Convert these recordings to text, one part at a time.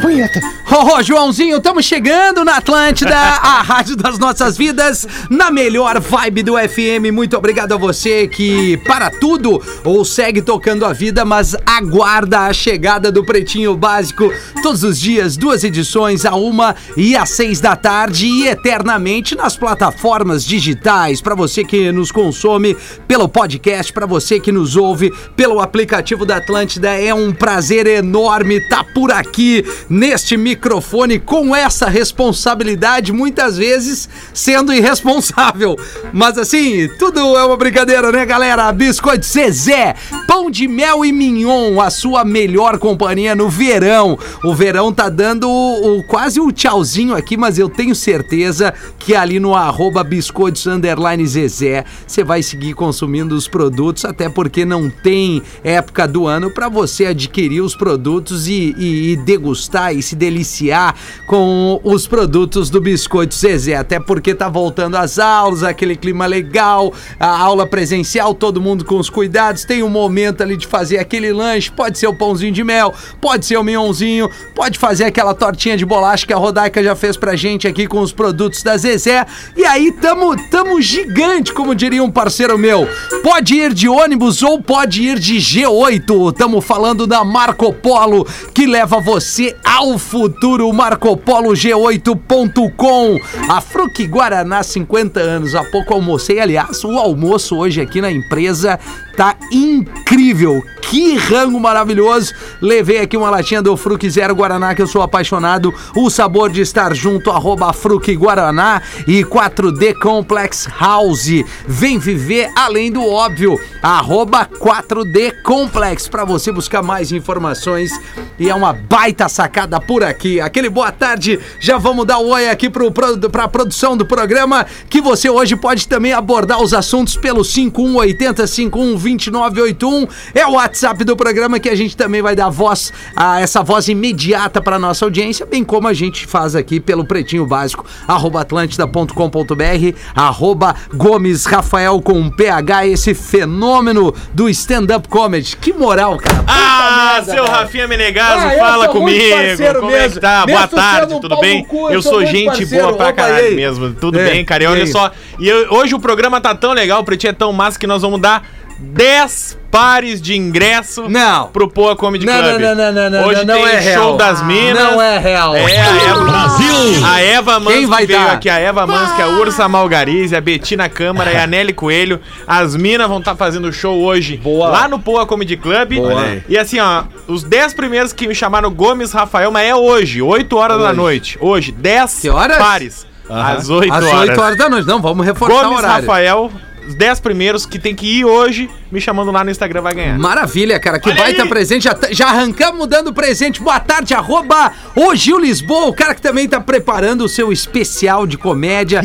Punheta. Ô, ô, Joãozinho, estamos chegando na Atlântida, a rádio das nossas vidas, na melhor vibe do FM. Muito obrigado a você que, para tudo, ou segue tocando a vida, mas aguarda a chegada do Pretinho Básico todos os dias, duas edições, a uma e às seis da tarde e eternamente nas plataformas digitais. Para você que nos consome pelo podcast, para você que nos ouve pelo aplicativo da Atlântida, é um prazer enorme estar por aqui neste microfone com essa responsabilidade, muitas vezes sendo irresponsável. Mas assim, tudo é uma brincadeira, né, galera? Biscoito Zezé, pão de mel e mignon, a sua melhor companhia no verão. O verão tá dando o, o- quase o tchauzinho aqui, mas eu tenho certeza que ali no arroba biscoitos underline Zezé, você vai seguir consumindo os produtos, até porque não tem época do ano para você adquirir os produtos e, e- e degustar e se deliciar com os produtos do Biscoito Zezé. Até porque tá voltando às aulas, aquele clima legal, a aula presencial, todo mundo com os cuidados. Tem um momento ali de fazer aquele lanche, pode ser o pãozinho de mel, pode ser o minhãozinho, pode fazer aquela tortinha de bolacha que a Rodaica já fez pra gente aqui com os produtos da Zezé. E aí tamo, tamo gigante, como diria um parceiro meu. Pode ir de ônibus ou pode ir de G8. Tamo falando da Marco Polo, que leva você ao futuro. Marcopolo G8.com. A Fruc Guaraná, 50 anos. Há pouco almocei. Aliás, o almoço hoje aqui na empresa tá incrível. Que rango maravilhoso. Levei aqui uma latinha do Fruc Zero Guaraná, que eu sou apaixonado. O sabor de estar junto, arroba Fruc Guaraná e 4D Complex House. Vem viver além do óbvio. Arroba 4D Complex para você buscar mais informações. E é uma baita sacada por aqui. Aquele boa tarde. Já vamos dar o oi aqui pro, pro, pra produção do programa. Que você hoje pode também abordar os assuntos pelo 5180 512981. É o WhatsApp do programa que a gente também vai dar voz a essa voz imediata para nossa audiência, bem como a gente faz aqui pelo Pretinho Básico, arroba atlântida.com.br, arroba Gomes Rafael com PH, esse fenômeno do stand-up comedy. Que moral, cara. Puta Ah, merda, seu cara. Rafinha Menegaso, Ah, fala comigo. Parceiro Como é mesmo. que tá? Mesmo Boa tarde, tudo bem? cu, eu eu sou gente parceiro. boa pra caralho mesmo. Tudo É, bem, cara? E olha só. E eu- hoje o programa tá tão legal, o Pretinho é tão massa que nós vamos dar 10 pares de ingresso Não. pro Poa Comedy Não, Club. não, não, não, não, Hoje não, não tem é show real. das minas. Não é real. É, a Eva, Brasil! a Eva Mans Quem vai que veio dar? aqui, a Eva Mans, que é a Ursa Malgarize, a Betina Câmara e a Nelly Coelho. As minas vão estar fazendo show hoje Boa. lá no Poa Comedy Club. Boa. E assim, ó, os 10 primeiros que me chamaram Gomes Rafael, mas é hoje, 8 horas da Hoje. noite. Hoje, 10 Que horas? pares. Às 8 Às horas. 8 horas da noite. Não, vamos reforçar o Gomes horário. Rafael, 10 primeiros que tem que ir hoje, me chamando lá no Instagram vai ganhar. Maravilha, cara. Que Olha baita aí. presente. Já, tá- já arrancamos dando presente. Boa tarde, arroba o Gil Lisboa, o cara que também tá preparando o seu especial de comédia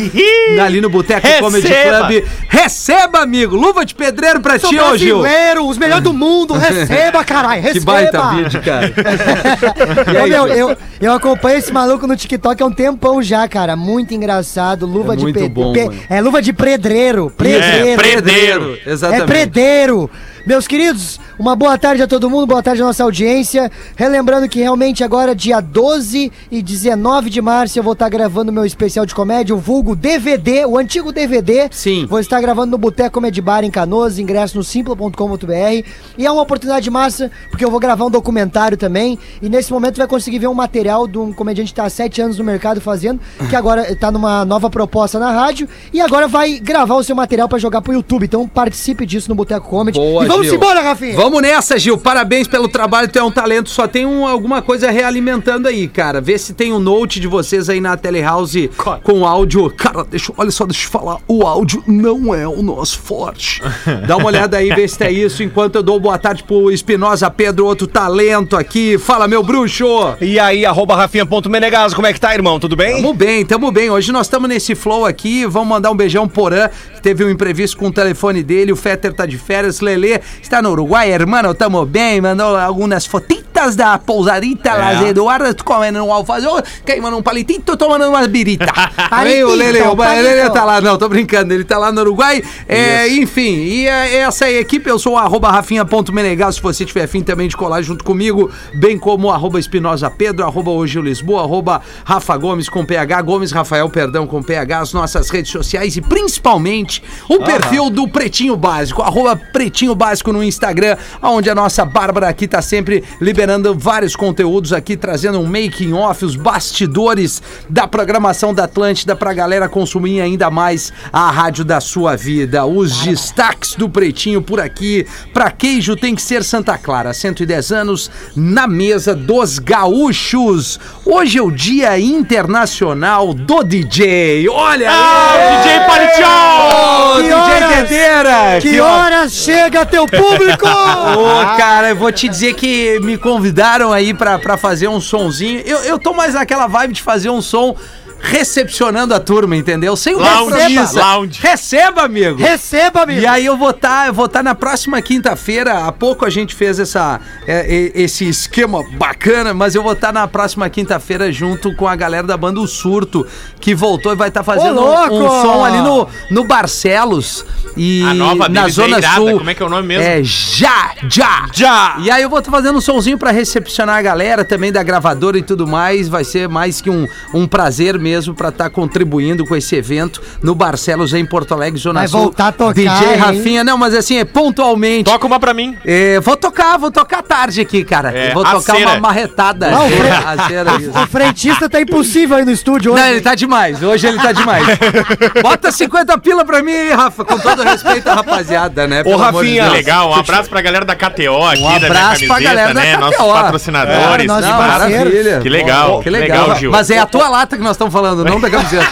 ali no Boteco Comedy. Club. Receba, amigo. Luva de pedreiro pra Sou ti, ô Gil. brasileiro, os melhores do mundo. Receba, caralho. Que Receba. baita vídeo, cara. Aí, meu, Gil? eu, eu acompanho esse maluco no TikTok há um tempão já, cara. Muito engraçado. Luva É de muito pe- bom, pe- mano. É luva de predreiro. Predreiro. É, predreiro. Exatamente. É predeiro. Meus queridos, uma boa tarde a todo mundo, boa tarde à nossa audiência. Relembrando que realmente agora, dia 12 e 19 de março, eu vou estar gravando meu especial de comédia, o vulgo DVD, o antigo DVD. Sim. Vou estar gravando no Boteco Comedy Bar em Canoas, ingresso no simpla.com.br. E é uma oportunidade massa, porque eu vou gravar um documentário também. E nesse momento vai conseguir ver um material de um comediante que está há sete anos no mercado fazendo, que agora está numa nova proposta na rádio. E agora vai gravar o seu material para jogar pro YouTube. Então participe disso no Boteco Comedy. Boa, vamos Gil. embora, Rafinha! Vamos nessa, Gil. Parabéns pelo trabalho. Tu é um talento. Só tem um- alguma coisa realimentando aí, cara. Vê se tem um note de vocês aí na Telehouse com áudio. Cara, deixa, olha só, deixa eu falar. O áudio não é o nosso forte. Dá uma olhada aí, vê se tem isso. Enquanto eu dou boa tarde pro Espinosa Pedro, outro talento aqui. Fala, meu bruxo. E aí, arroba Rafinha.menegaso, como é que tá, irmão? Tudo bem? Tamo bem, tamo bem. Hoje nós estamos nesse flow aqui. Vamos mandar um beijão porã, que teve um imprevisto com o telefone dele. O Fetter tá de férias. Lelê está no Uruguai, hermano. Tamo bem. Mandou algumas fotitas da pousadita É. Las Eduardas, comendo um alfajor, queimando um palitito, tomando uma birita. Aí o Lele, o. Lele tá lá, não, tô brincando, ele tá lá no Uruguai. É, enfim, e é, essa é a equipe, eu sou o arroba rafinha.menegal, se você tiver afim também de colar junto comigo, bem como arroba Espinosa Pedro, arroba hoje o Lisboa, arroba Rafa Gomes com PH, Gomes Rafael, perdão, com PH, as nossas redes sociais e principalmente o perfil do Pretinho Básico, arroba Pretinho Básico no Instagram, onde a nossa Bárbara aqui tá sempre liberando vários conteúdos aqui, trazendo um making off, os bastidores da programação da Atlântida pra galera consumir ainda mais a rádio da sua vida. Os destaques do Pretinho por aqui. Pra queijo tem que ser Santa Clara, 110 anos na mesa dos gaúchos. Hoje é o Dia Internacional do DJ. Olha aí! DJ Parichão! Ô, Que DJ horas? Dedeira! Que horas chega teu público? Ô, cara, eu vou te dizer que me convidaram aí pra, pra fazer um sonzinho. Eu, eu tô mais naquela vibe de fazer um som recepcionando a turma, entendeu? Sem o Lounge, compromisso. lounge. Receba, amigo! Receba, amigo. E aí eu vou estar, eu vou estar na próxima quinta-feira. Há pouco a gente fez essa, é, é, esse esquema bacana, mas eu vou estar na próxima quinta-feira junto com a galera da banda O Surto, que voltou e vai estar fazendo Ô, um, um som ali no, no Barcelos e A nova na é Zona irada, Sul. como é que é o nome mesmo? É Já, Já. Já. E aí eu vou estar fazendo um somzinho pra recepcionar a galera também da gravadora e tudo mais. Vai ser mais que um, um prazer mesmo pra estar contribuindo com esse evento no Barcelos em Porto Alegre, Zona Vai Sul. voltar a tocar, DJ hein? Rafinha, não, mas assim, é pontualmente. Toca uma pra mim. É, vou tocar, vou tocar tarde aqui, cara. É, vou tocar cera. uma marretada. Não, o É, cera, isso. O frentista tá impossível aí no estúdio hoje. Não, ele tá demais. Hoje ele tá demais. Bota 50 pila pra mim aí, Rafa, com todo respeito à rapaziada, né? De Rafinha. Legal, um abraço pra galera da KTO aqui, Um da minha abraço pra camiseta, galera da né? Nossos KTO. patrocinadores. É, nós tá? parceiros. Maravilha. Que legal, Que legal. Gil. Mas é a tua lata que nós estamos falando, não da camiseta.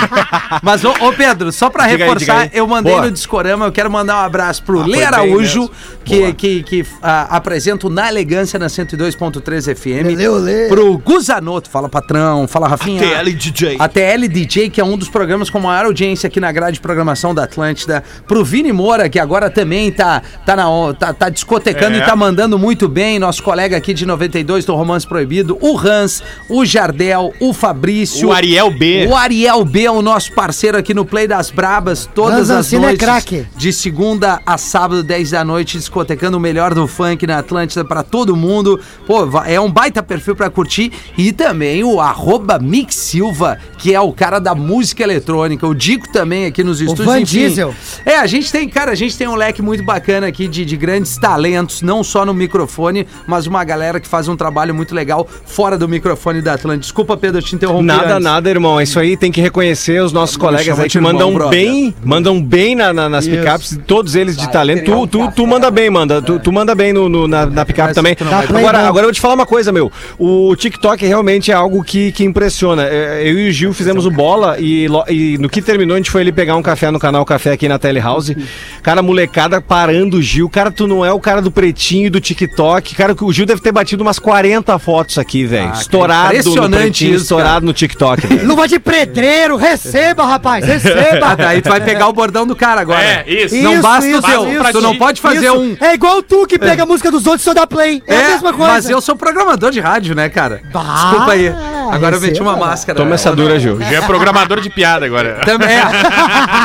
Mas, ô, ô, Pedro, só pra Diga aí, reforçar, diga aí. eu mandei Boa. no Discorama, eu quero mandar um abraço pro Lê foi bem Araújo, mesmo. que, que, que ah, apresenta o Na Elegância na 102.3 FM. Lelê, olê. Pro Guzanoto, fala patrão, fala Rafinha. TL DJ. A TL DJ, que é um dos programas com maior audiência aqui na grade de programação da Atlântida. Pro Vini Moura, que agora também tá, tá, na, tá, tá discotecando É. e tá mandando muito bem. Nosso colega aqui de 92 do Romance Proibido. O Hans, o Jardel, o Fabrício. O Ariel B. O Ariel B, o nosso parceiro aqui no Play das Brabas, todas as Ancina é noites. craque. De segunda a sábado, 10 da noite, discotecando o melhor do funk na Atlântida pra todo mundo. Pô, é um baita perfil pra curtir. E também o arroba Mix Silva, que é o cara da música eletrônica. O Dico também aqui nos estúdios. Van enfim. Diesel. É, a gente tem, cara, a gente tem um leque muito bacana aqui de, de grandes talentos, não só no microfone, mas uma galera que faz um trabalho muito legal fora do microfone da Atlântida. Desculpa, Pedro, eu te interrompi Nada, antes. Nada, irmão. Isso aí tem que reconhecer os nossos colegas aí que irmão, mandam brother. bem, mandam bem na, na- nas Isso. picapes, todos eles de talento. Tu, tu, tu manda bem, manda. Tu, tu manda bem no, no- na, na picape também. Agora, agora eu vou te falar uma coisa, meu. O TikTok realmente é algo que, que impressiona. É, Eu e o Gil fizemos o bola e, e no que terminou a gente foi ali pegar um café no canal Café aqui na Telehouse. Cara, molecada parando o Gil. Cara, tu não é o cara do pretinho e do TikTok. Cara, o Gil deve ter batido umas 40 fotos aqui, velho. Ah, estourado no impressionante pretinho, isso, estourado no TikTok. Velho. Luva de pedreiro, receba, rapaz, receba. Ah, daí tu vai pegar o bordão do cara agora. É, isso. Não Isso, basta o isso, teu. isso. tu não pode fazer Isso. um. É igual tu que pega a música dos outros e só dá play. É, a mesma coisa. Mas eu sou programador de rádio, né, cara? Bah, Desculpa aí. Agora eu meti receba. uma máscara. Toma essa dura, Gil. Já é programador de piada agora. Também é.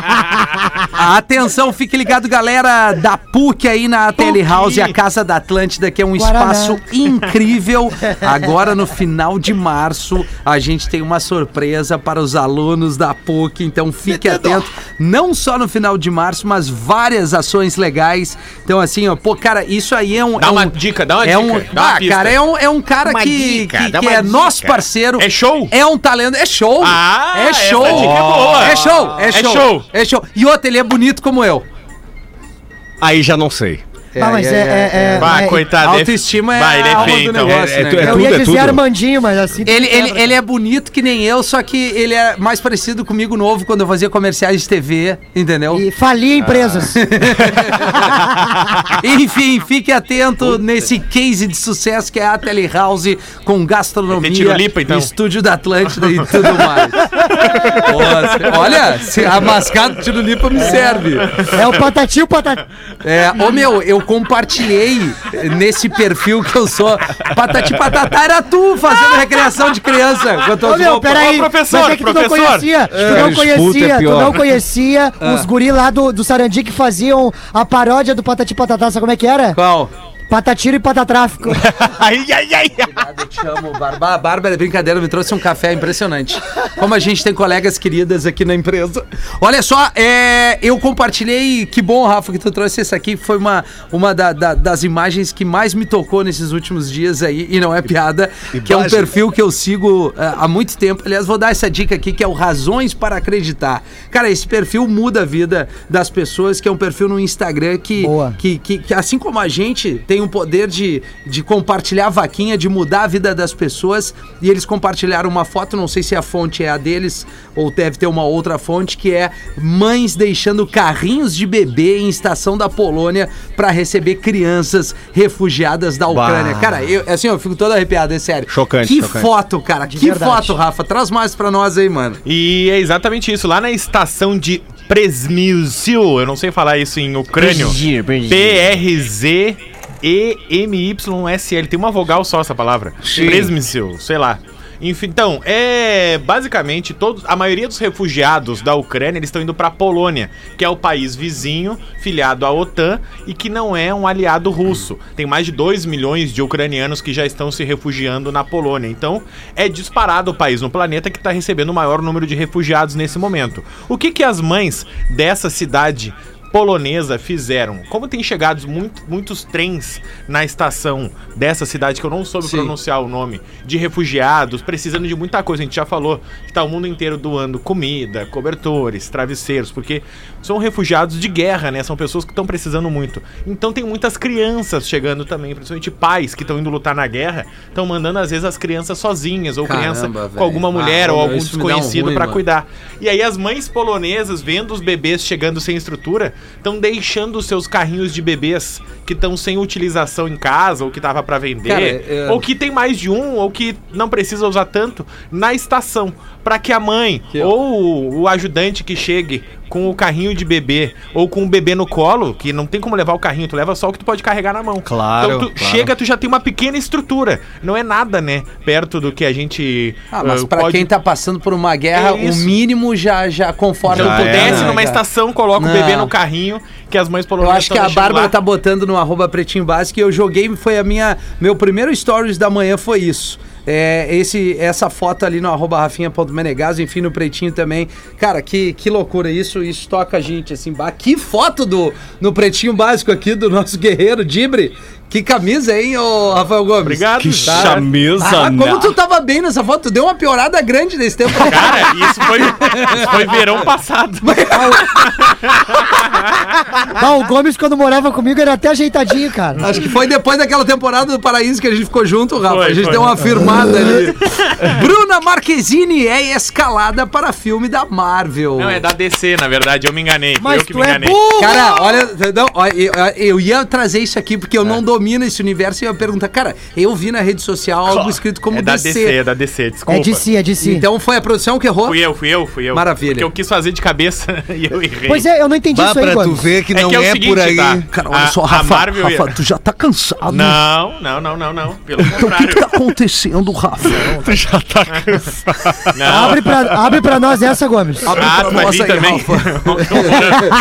Atenção, fique ligado, galera da PUC aí na Telehouse, a Casa da Atlântida, que é um Guaraná. espaço incrível. Agora, no final de março, a gente tem uma surpresa para os alunos da PUC, então fique atento. Não só no final de março, mas várias ações legais. Então, assim, ó, pô, cara, isso aí é um. Dá é uma um- dica, dá uma é dica, Um, dá uma ah, pista. cara, é um, é um cara Uma que, dica, que, que é nosso dica. parceiro. É show? É um talento. É show. Ah, é essa show. dica é boa. É show. É É show. show. É show. E outro, ele é bonito como eu. Aí já não sei. Ah, mas é- é- é- Bah, é- coitado. A autoestima é Vai, ele a é alma feio, do então. negócio, É- é né? Eu ia é dizer. Armandinho, mas assim. Ele, ele, ele é bonito que nem eu, só que ele é mais parecido comigo novo quando eu fazia comerciais de TV, entendeu? E falia empresas. Enfim, fique atento nesse case de sucesso que é a Telehouse com gastronomia, tirulipa, então? estúdio da Atlântida e tudo mais. Nossa, olha, se a mascada de tirulipa me serve. é o patati o patati. É, ô meu, eu compartilhei nesse perfil que eu sou. Patati patatá era tu fazendo recreação de criança. as tuas Ô, meu, peraí. Ô, professor, mas é que tu não professor. conhecia. Tu É, não disputa é conhecia, tu não conhecia os guri lá do, do Sarandi que faziam a paródia do Patati Patatá. Sabe como é que era? Qual? Patatiro e Patatráfico. Ai, ai, ai. Eu te amo, Bárbara. Bárbara, brincadeira, me trouxe um café impressionante. Como a gente tem colegas queridas aqui na empresa. Olha só, é, eu compartilhei. Que bom, Rafa, que tu trouxe esse aqui. Foi uma, uma da- da- das imagens que mais me tocou nesses últimos dias aí. E não é piada. Que é um perfil que eu sigo é, há muito tempo. Aliás, vou dar essa dica aqui, que é o Razões para Acreditar. Cara, esse perfil muda a vida das pessoas, que é um perfil no Instagram que, Boa. que, que, que assim como a gente tem um poder de, de compartilhar vaquinha, de mudar a vida das pessoas, e eles compartilharam uma foto, não sei se a fonte é a deles ou deve ter uma outra fonte, que é mães deixando carrinhos de bebê em estação da Polônia para receber crianças refugiadas da Ucrânia. Bah. Cara, eu, assim, eu fico todo arrepiado, é sério. Chocante, Que chocante. foto, cara, que verdade. foto, Rafa. Traz mais pra nós aí, mano. E é exatamente isso. Lá na estação de Presmysil, eu não sei falar isso em ucrânio. P-R-Z-E-M-Y-S-L. Tem uma vogal só essa palavra. Presmysil, sei lá. Enfim, então, é basicamente todos, a maioria dos refugiados da Ucrânia eles estão indo para Polônia, que é o país vizinho, filiado à OTAN e que não é um aliado russo. Tem mais de 2 milhões de ucranianos que já estão se refugiando na Polônia. Então, é disparado o país no planeta que está recebendo o maior número de refugiados nesse momento. O que que as mães dessa cidade polonesa fizeram. Como tem chegado muito- muitos trens na estação dessa cidade, que eu não soube Sim. pronunciar o nome, de refugiados, precisando de muita coisa. A gente já falou que tá o mundo inteiro doando comida, cobertores, travesseiros, porque são refugiados de guerra, né? São pessoas que estão precisando muito. Então tem muitas crianças chegando também, principalmente pais que estão indo lutar na guerra, estão mandando às vezes as crianças sozinhas, ou Caramba, criança velho. com alguma mulher Ah, ou algum um desconhecido pra mano. cuidar. E aí as mães polonesas, vendo os bebês chegando sem estrutura, estão deixando os seus carrinhos de bebês que estão sem utilização em casa, ou que tava pra vender, Cara, é- ou que tem mais de um, ou que não precisa usar tanto, na estação. Pra que a mãe Que ou o ajudante que chegue com o carrinho de bebê, ou com o bebê no colo, que não tem como levar o carrinho, tu leva só o que tu pode carregar na mão. Claro, Então tu claro. chega, tu já tem uma pequena estrutura. Não é nada, né? Perto do que a gente. Ah, mas ah, pra pode- quem tá passando por uma guerra, É o mínimo já, já conforta Então Já tu é, desce né, numa cara? estação, coloca Não. o bebê no carrinho, que as mães Eu polonesas acho que a Bárbara lá. tá botando no arroba pretinho básico e eu joguei, foi a minha. Meu primeiro stories da manhã foi isso. É, esse, essa foto ali no arroba rafinha.menegas, enfim, no pretinho também. Cara, que, que loucura isso, isso toca a gente, assim. bah, Que foto do, no pretinho básico aqui do nosso guerreiro Dibre. Que camisa, hein, ô Rafael Gomes? Obrigado. Que Tá. chamisa, Ah, como né? tu tava bem nessa foto, tu deu uma piorada grande nesse tempo. Cara, isso foi, isso foi verão passado. Ah, o Gomes, quando morava comigo, era até ajeitadinho, cara. Acho que foi depois daquela temporada do Paraíso que a gente ficou junto, Rafa. Foi, a gente foi. deu uma firmada ali. Bruna Marquezine é escalada para filme da Marvel. Não, é da DC, na verdade, eu me enganei. Mas eu que tu me é enganei. burro! Cara, olha, não, eu, eu ia trazer isso aqui porque eu não domino esse universo e eu ia perguntar, cara, eu vi na rede social algo escrito como é da DC. DC, é da DC, desculpa. É de si, é de si. Então foi a produção que errou? Fui eu, fui eu, fui eu. Maravilha. Porque eu quis fazer de cabeça e eu errei. Pois é, eu não entendi Bah, isso aí, pra tu Gomes. ver que É não que é é, seguinte, por aí. tá? Cara, olha A- só, a Rafa, Marvel ia- Rafa, tu já tá cansado. Não, não, não, não, não. Pelo Então, o que, que tá acontecendo, Rafa? Não. Abre pra, abre pra nós essa, Gomes. Abre Ah, pra tu nós aí, também. Rafa.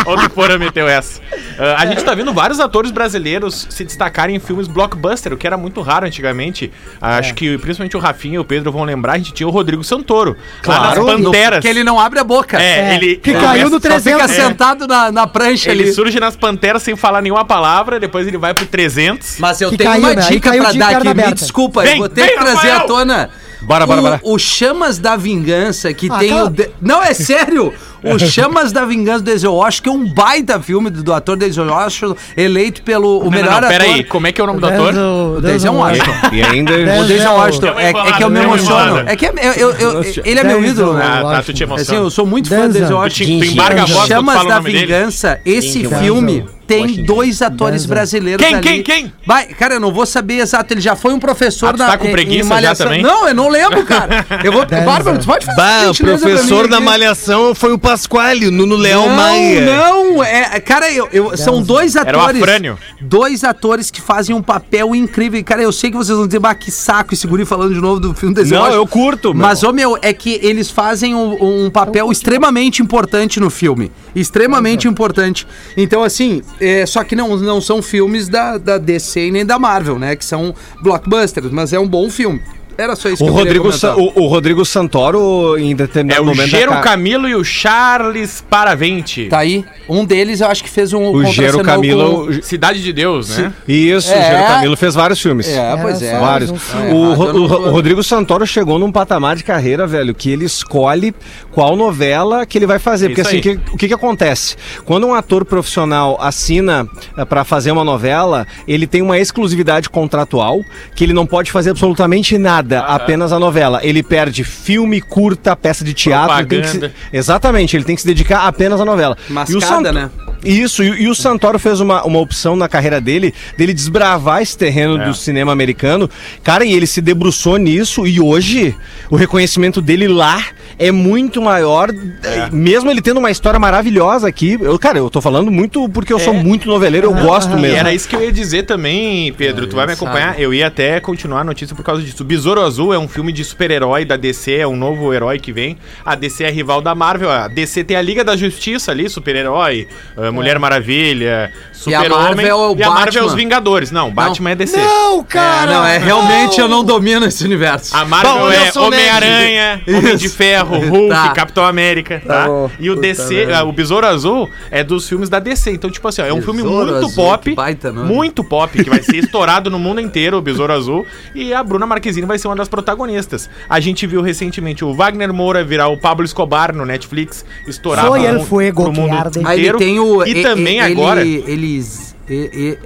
Ontem o Porã meteu essa. Ah, a gente tá vendo vários atores brasileiros se em filmes blockbuster, o que era muito raro antigamente. Acho que principalmente o Rafinha e o Pedro vão lembrar, a gente tinha o Rodrigo Santoro. lá nas no- Panteras. que ele não abre a boca. É, É, ele... que ele caiu no Só fica 300. sentado na, na prancha Ele ali. surge nas Panteras sem falar nenhuma palavra, depois ele vai pro 300. Mas eu Que tenho caiu, uma né? Dica pra dar aqui. Me aberta. desculpa, Vem, eu vou ter vem, que trazer Rafael! à tona. Bora, bora, o, bora. o Chamas da Vingança, que Ah, tem cala- o. de- Não, é sério! O Chamas da Vingança do Denzel Washington, que é um baita filme do, do ator Denzel Washington, eleito pelo o melhor não, não, ator. pera aí, como é que é o nome do ator? Denzel- Denzel Washington. E ainda. O Denzel. Washington. É, é que eu me emociono. É que é- eu- eu- eu- ele é meu ídolo, né? Ah, tá, tu te Assim, emociona. eu sou muito fã do Denzel. Washington. tu embarga a voz Chamas da. Vingança, esse filme tem Washington. dois atores Denzel. brasileiros Quem, ali. quem, quem? Vai, cara, eu não vou saber exato. Ele já foi um professor Ah, tu tá com em- em preguiça já Malhação. também? Não, eu não lembro, cara. Eu vou. Bárbara, tu pode fazer Bah, o professor da? Malhação foi o Pasquale, o Nuno Leão não, Maia. Não, é, cara, eu, eu- são dois Era o atores. Afrânio. Dois atores que fazem um papel incrível. Cara, eu sei que vocês vão dizer, bah, que saco esse guri falando de novo do filme desse Não, eu curto, meu. Mas, ô meu, é que eles fazem um, um papel extremamente importante no filme. Extremamente importante. Então, assim, é, só que não, não são filmes da, da DC nem da Marvel, né? Que são blockbusters, mas é um bom filme. Era só isso O que eu queria Rodrigo, Sa- o, o Rodrigo Santoro, em É determinado o momento. Gero da ca- Camilo e o Charles Paravente. Tá aí. Um deles eu acho que fez um O Gero Camilo. com- Cidade de Deus, né? Isso, É. o Gero Camilo fez vários filmes. É, pois é. Vários. filme. o, o- o Rodrigo Santoro chegou num patamar de carreira, velho, que ele escolhe qual novela que ele vai fazer. É Porque isso assim, que- o que, que acontece? Quando um ator profissional assina eh, pra fazer uma novela, ele tem uma exclusividade contratual que ele não pode fazer absolutamente nada, apenas a novela. Ele perde filme, curta, peça de teatro. ele tem que se- exatamente, ele tem que se dedicar apenas à novela. Mascada, né? Isso, e, e o Santoro fez uma, uma opção na carreira dele, dele desbravar esse terreno É. do cinema americano. Cara, e ele se debruçou nisso e hoje o reconhecimento dele lá é muito maior, eh, mesmo ele tendo uma história maravilhosa aqui. Eu, cara, eu tô falando muito porque eu sou muito noveleiro, eu gosto E mesmo. era isso que eu ia dizer também, Pedro. Tu vai me acompanhar? Eu ia até continuar a notícia por causa disso. O Besouro Azul é um filme de super-herói da DC, é um novo herói que vem. A DC é rival da Marvel. A DC tem a Liga da Justiça ali, super-herói, ah, Mulher Maravilha, Super-Homem. Marvel é e a Marvel é os. Vingadores. Não, Batman é DC. Não, cara! É, não, é realmente eu não domino esse universo. A Marvel Bom, é Homem-Aranha, Homem de Ferro, Hulk, Tá. Capitão América, tá? bom. E o Puta DC, merda. ah, o Besouro Azul é dos filmes da DC. Então, tipo assim, ó, é um filme Besouro muito Azul, pop, baita muito pop, que vai ser estourado no mundo inteiro, o Besouro Azul. E a Bruna Marquezine vai ser uma das protagonistas. A gente viu recentemente o Wagner Moura virar o Pablo Escobar no Netflix, estourado Foi no, no mundo arde. Aí ele inteiro. tem o. E e- também e- agora... Ele, eles. e-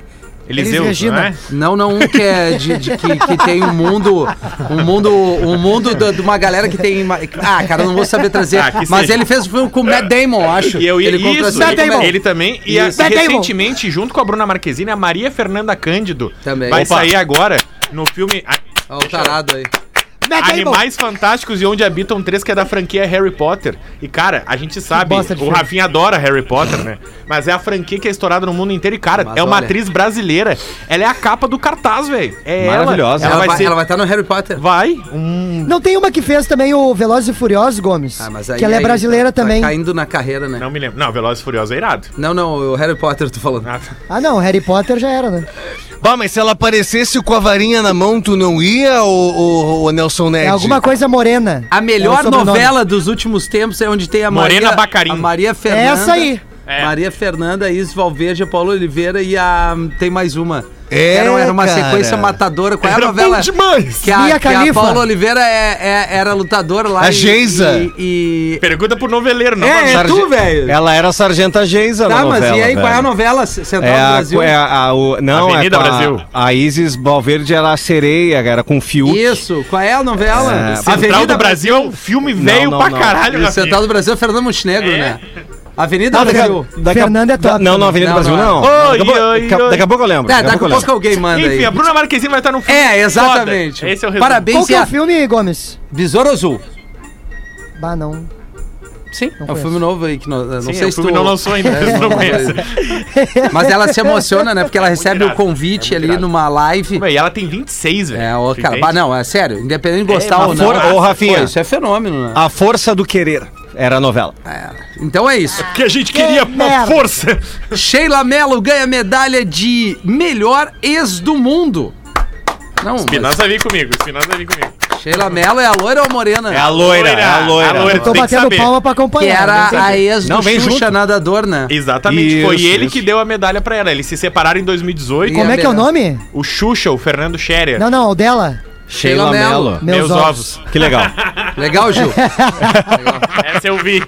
Eliseu, Elis não é? não, não, um que é de, de- que, que tem um mundo. Um mundo. Um mundo de uma galera que tem. Ah, cara, não vou saber trazer. Ah, mas seja. ele fez o filme com o Matt Damon, acho. E eu ele isso, ele, Matt- ele também. E a-. Matt Damon. recentemente, junto com a Bruna Marquezine, a Maria Fernanda Cândido Também. vai Opa. sair agora no filme a- Ó, o tarado aí. Matt Damon. Animais Fantásticos e Onde Habitam Três, que é da franquia Harry Potter. E, cara, a gente sabe, o filme. Rafinha adora Harry Potter, né? Mas é a franquia que é estourada no mundo inteiro. E, cara, Mas é uma olha. atriz brasileira. Ela é a capa do cartaz, velho. É Maravilhosa. ela. Ela, vai, ser. ela vai estar no Harry Potter. Vai. Um... Não tem uma que fez também o Velozes e Furiosos, Gomes? Ah, mas aí- que ela é aí brasileira tá- também. Tá caindo na carreira, né? Não me lembro. Não, Velozes e Furiosos é irado. Não, não, o Harry Potter, tu falando. Ah, Ah, não, Harry Potter já era, né? Bah, mas se ela aparecesse com a varinha na mão, tu não ia, o, o, Nelson Ned? É alguma coisa morena. A melhor É novela dos últimos tempos é onde tem a Morena Maria, Bacarin. a Maria Fernanda. Essa aí. É. Maria Fernanda, Isis Valverde, Paulo Oliveira e a tem mais uma. É, era, era uma cara. sequência matadora. Qual é a Era novela? bom demais. Que a, Mia que a. Paula Oliveira é, é- era lutadora lá. A Geisa. E, e- Pergunta pro noveleiro, não É, é tu, velho. Ela era a Sargenta Geisa Tá, na mas novela, e aí, qual é a novela Central É do a, Brasil? é a, a- o, não, Avenida é com a- Brasil. A Isis Valverde era a sereia, era com Fiuk. Isso, qual é a novela? É, Central do Brasil é um filme velho pra não. caralho, E. Central do Brasil é Fernando Montenegro, É. né? Avenida Não, daqui, Brasil. a- daqui a- Fernanda é top Não, não, também. Avenida Não, Brasil não é. não. Oi, daqui, a pouco- oi, daqui a- oi. daqui a pouco eu lembro. É, daqui a daqui a pouco pouco alguém manda Enfim, aí. a Bruna Marquezine vai estar no filme. É, foda. exatamente. Esse é o resumo. Parabéns. Qual que é o filme, Gomes? Besouro Azul. Bah, não. Sim, é um conheço. filme novo aí que não, não Sim, sei o se filme tu... não lançou ainda, É, não não, conhece. Mas ela se emociona, né? Porque ela recebe o irado, convite é ali irado. numa live. Ué, E ela tem 26, velho. É, ó, cara, bah, não, é sério, independente de gostar uma ou não. for- ô, Rafinha. pô, isso é fenômeno, né? A Força do Querer era a novela. É. Então é isso. Que a gente queria Que uma merda. força. Sheila Mello ganha medalha de melhor ex do mundo. Não, mas Espinosa vem comigo, Espinosa vem comigo. Sheila Mello é a loira ou a morena? É a loira, é a loira. A loira, Eu tô que batendo palma pra Que acompanhar. era não a ex do Não, vem Xuxa junto. nadador, né? Exatamente, foi Isso, ele isso. que deu a medalha pra ela. Eles se separaram em 2018. Como é que é o nome? O Xuxa, o Fernando Scherer. Não, não, o dela. Sheila Mello. Meus Meus ovos. ovos. Que legal. Legal, Gil? Essa eu vi.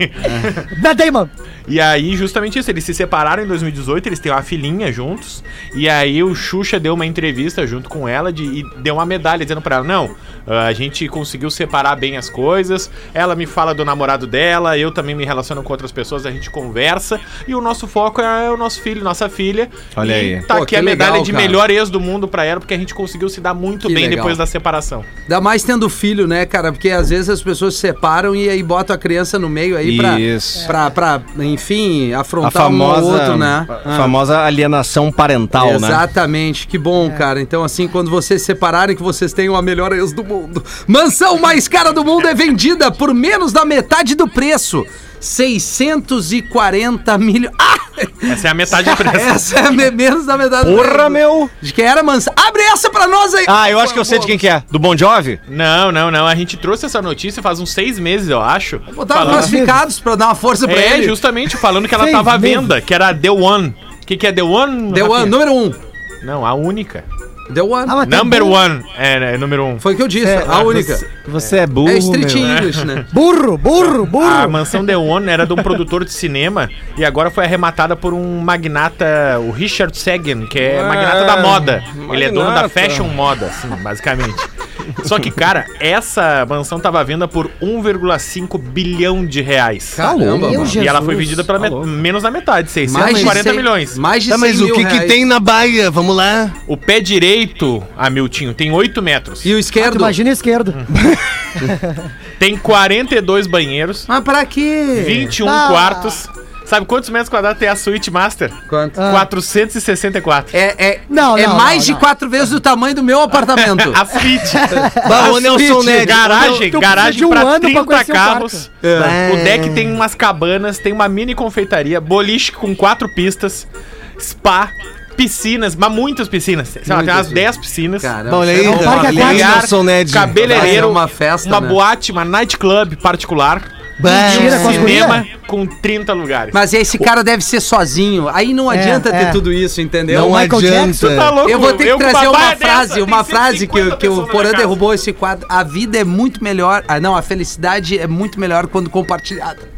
Matt Damon. E aí, justamente isso, eles se separaram em 2018, eles têm uma filhinha juntos. E aí o Xuxa deu uma entrevista junto com ela de, e deu uma medalha dizendo pra ela: Não, ah, a gente conseguiu separar bem as coisas. Ela me fala do namorado dela, eu também me relaciono com outras pessoas, a gente conversa. E o nosso foco é o nosso filho, nossa filha. Olha e aí. Tá Pô, aqui que a medalha legal, de cara. melhor ex do mundo pra ela, porque a gente conseguiu se dar muito Que bem legal. depois da separação. Ainda mais tendo filho, né, cara? Porque às vezes as pessoas se separam e aí botam a criança no meio aí pra, Isso. pra, pra, enfim, A afrontar famosa, um ou outro, né? a famosa alienação parental, né? Exatamente, que bom, cara. Então, assim, quando vocês se separarem, que vocês tenham a melhor ex do mundo. Mansão mais cara do mundo é vendida por menos da metade do preço. 640 milhões. Ah! Essa é a metade do preço. Essa é me- menos da metade do Porra, preço. meu! De quem era mansão? Abre essa pra nós aí! Ah, eu acho que eu sei de quem que é. Do Bon Jovi? Não, não, não. A gente trouxe essa notícia faz uns seis meses, eu acho. Botar falando- classificados pra dar uma força pra É, ele. justamente falando que ela Seis tava à venda, que era The One. O que, que é The One? The One, número um. Não, a única. The One. Ah, tá Number. One. É, é número um. Foi o que eu disse, É, a única. Você é burro, É Street meu. English, né? Burro, burro, A burro. mansão The One era de um produtor de cinema e agora foi arrematada por um magnata, o Richard Sagan, que é Ah, magnata da moda. Ele é dono da magnata. fashion moda, assim, basicamente. Só que, cara, essa mansão tava à venda por 1,5 bilhão de reais. Caramba, Meu mano. E ela foi vendida pela met- menos da metade, 640 Mais de cem- milhões. Mais de Tá, 100 mas o mil que, que reais. tem na Bahia? Vamos lá. O pé direito, Hamilton, tem 8 metros. E o Ah, esquerdo? imagina esquerdo. Tem 42 banheiros, Mas pra quê? 21 Ah. quartos. Sabe quantos metros quadrados tem a suíte master? Quanto? Ah. 464. É, é, Não, é não, mais não, de não. quatro vezes o tamanho do meu apartamento. A suíte. Ô Nelson Ned. Garagem, tu garagem de um pra ano pra 30 conhecer o carros. É. O deck tem umas cabanas, tem uma mini confeitaria, boliche com quatro pistas, spa, piscinas, mas muitas piscinas. Sei lá, tem umas 10 piscinas. Caramba. Olha aí, é uma parque Ned. Cabeleireiro, uma festa, uma né? boate, uma nightclub particular, Mentira, com as cinema com 30 lugares. Mas esse cara deve ser sozinho. Aí não adianta é. ter tudo isso, entendeu? Não Michael adianta. Jackson Tá louco? Eu vou ter que com trazer uma frase, dessa, uma tem frase que, 150 que o Porã derrubou esse quadro. A vida é muito melhor. Ah, não, a felicidade é muito melhor quando compartilhada.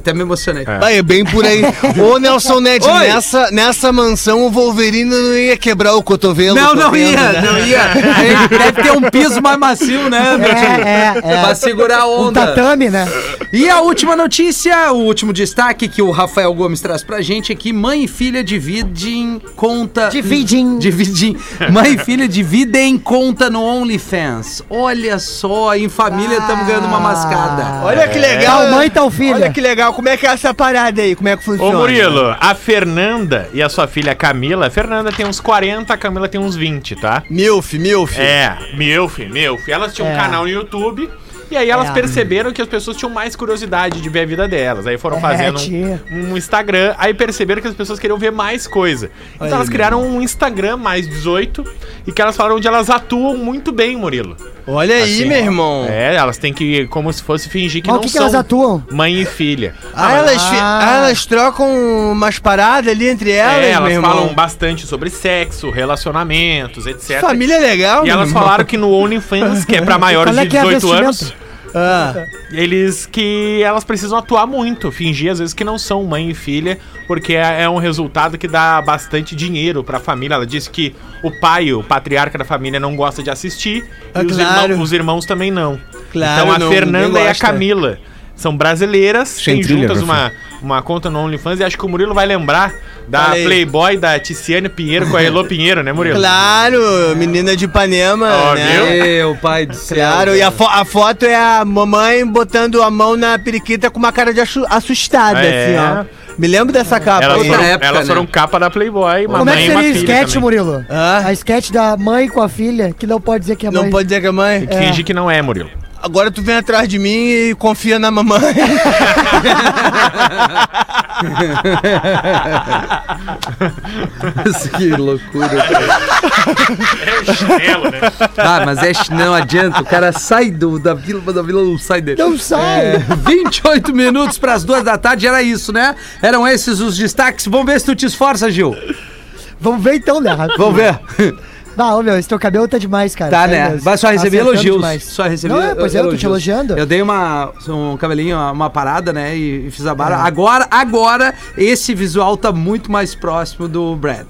Até me emocionei. Bah, é bem por aí. Ô, Nelson Ned, nessa, nessa mansão o Wolverine não ia quebrar o cotovelo. Não, não vendo, ia, né? não ia. Ele Deve ter um piso mais macio, né, Betinho? É, é, é. Pra segurar a Um onda. tatame, né? E a última notícia, o último destaque que o Rafael Gomes traz pra gente é que mãe e filha dividem conta. Dividem. Dividem. Mãe e filha dividem conta no OnlyFans. Olha só, em família estamos ganhando uma mascada. Olha que legal. Tal mãe, tal filha. Olha que legal. Como é que é essa parada aí? Como é que Ô funciona? Murilo, a Fernanda e a sua filha Camila, a Fernanda tem uns 40, a Camila tem uns 20, tá? Milf, milf. É, Milf, Milf. Elas tinham um É. canal no YouTube e aí elas É. perceberam que as pessoas tinham mais curiosidade de ver a vida delas. Aí foram É, fazendo um, um Instagram, aí perceberam que as pessoas queriam ver mais coisa. Então Olha elas criaram um Instagram mais 18 e que elas falaram onde elas atuam muito bem, Murilo. Olha aí, Assim, meu irmão. É, elas têm que, como se fosse fingir que Mas não o que, que são elas atuam? mãe e filha. Ah, elas, fi- Ah. ah, elas trocam umas paradas ali entre elas, é, meu elas irmão. falam bastante sobre sexo, relacionamentos, etc. Família legal, E meu elas irmão. falaram que no OnlyFans, que é pra maiores é de que é 18 anos, vestimento? Ah, eles que elas precisam atuar muito, fingir às vezes que não são mãe e filha, porque é, é um resultado que dá bastante dinheiro pra família. Ela disse que o pai, o patriarca da família, não gosta de assistir Ah, e os, claro. irmãos, os irmãos também não. Claro, então a não, Fernanda e a. Camila são brasileiras, Sem têm trilha, juntas uma, uma conta no OnlyFans e acho que o Murilo vai lembrar da Fala aí. Playboy da Ticiane Pinheiro com a Elô Pinheiro, né, Murilo? claro, menina de Ipanema, Ó, né? Meu pai do céu. Claro, e a, fo- a foto é a mamãe botando a mão na periquita com uma cara de assu- assustada, É. assim, ó. Me lembro dessa capa. Elas, foram, época, elas né? foram capa da Playboy, uma Como é mãe que e seria o filha sketch, também. Murilo? Hã? A sketch da mãe com a filha, que não pode dizer que é mãe. Não pode dizer que é mãe? É. Finge que não é, Murilo. Agora tu vem atrás de mim e confia na mamãe. que loucura. cara. É chinelo, né? Ah, mas é, não adianta. O cara sai do, da vila, da vila não sai dele. Não sai. 28 minutos para as duas da tarde, era isso, né? Eram esses os destaques. Vamos ver se tu te esforça, Gil. Vamos ver então, né? Vamos ver. Bah, ô meu, esse teu cabelo tá demais, cara. Tá, né? Mas só recebi Acertando elogios. demais. Só recebi Não, é, pois é, eu tô te elogios. elogiando. Eu dei uma, um cabelinho, uma parada, né? E, e fiz a barba. É. Agora, agora, esse visual tá muito mais próximo do Brad.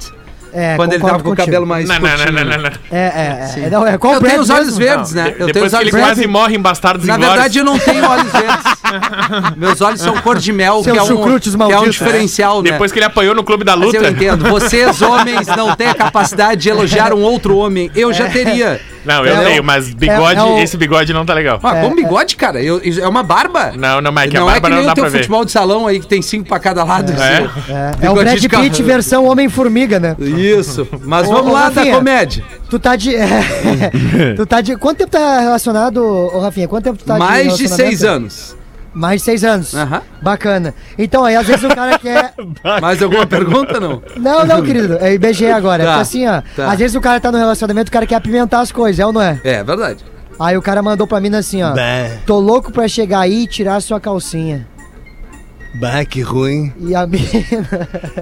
É, quando ele tava com o cabelo mais Não, não, não, não, não, não. É, é, é. Não, é qual Eu tenho os olhos mesmo? verdes, né? Eu tenho Depois os que ele olhos quase morre em Bastardos Na Inglórios. verdade, eu não tenho olhos verdes. Meus olhos são cor de mel, que é, um, que é um diferencial, né? Depois que ele apanhou no Clube da Mas Luta. eu entendo. Vocês, homens, não têm a capacidade de elogiar um outro homem. Eu já teria. Não, eu É, tenho, é, mas bigode, é o- esse bigode não tá legal. Ah, É, com bigode, cara. Eu- é uma barba. Não, não, mas é que a não é barba que nem não dá o teu pra ver. futebol de salão aí que tem cinco pra cada lado. É? assim. É, é o Brad de Pitt carro. versão Homem-Formiga, né? Isso. Mas Ô, vamos ô, lá da Rafinha. comédia. Tu tá de. tu tá de. Quanto tempo tá relacionado, ô Rafinha? Quanto tempo tu tá Mais de relacionamento? seis anos. Mais de seis anos. Aham. Bacana. Então, aí às vezes o cara quer. Mais alguma pergunta, não? Não, não, querido. É IBGE agora. Tá, Porque assim, ó. tá. Às vezes o cara tá no relacionamento, o cara quer apimentar as coisas, é ou não é? É, verdade. Aí o cara mandou pra mim assim, ó. Bah, Tô louco pra chegar aí e tirar sua calcinha. bah, que ruim. E a mina.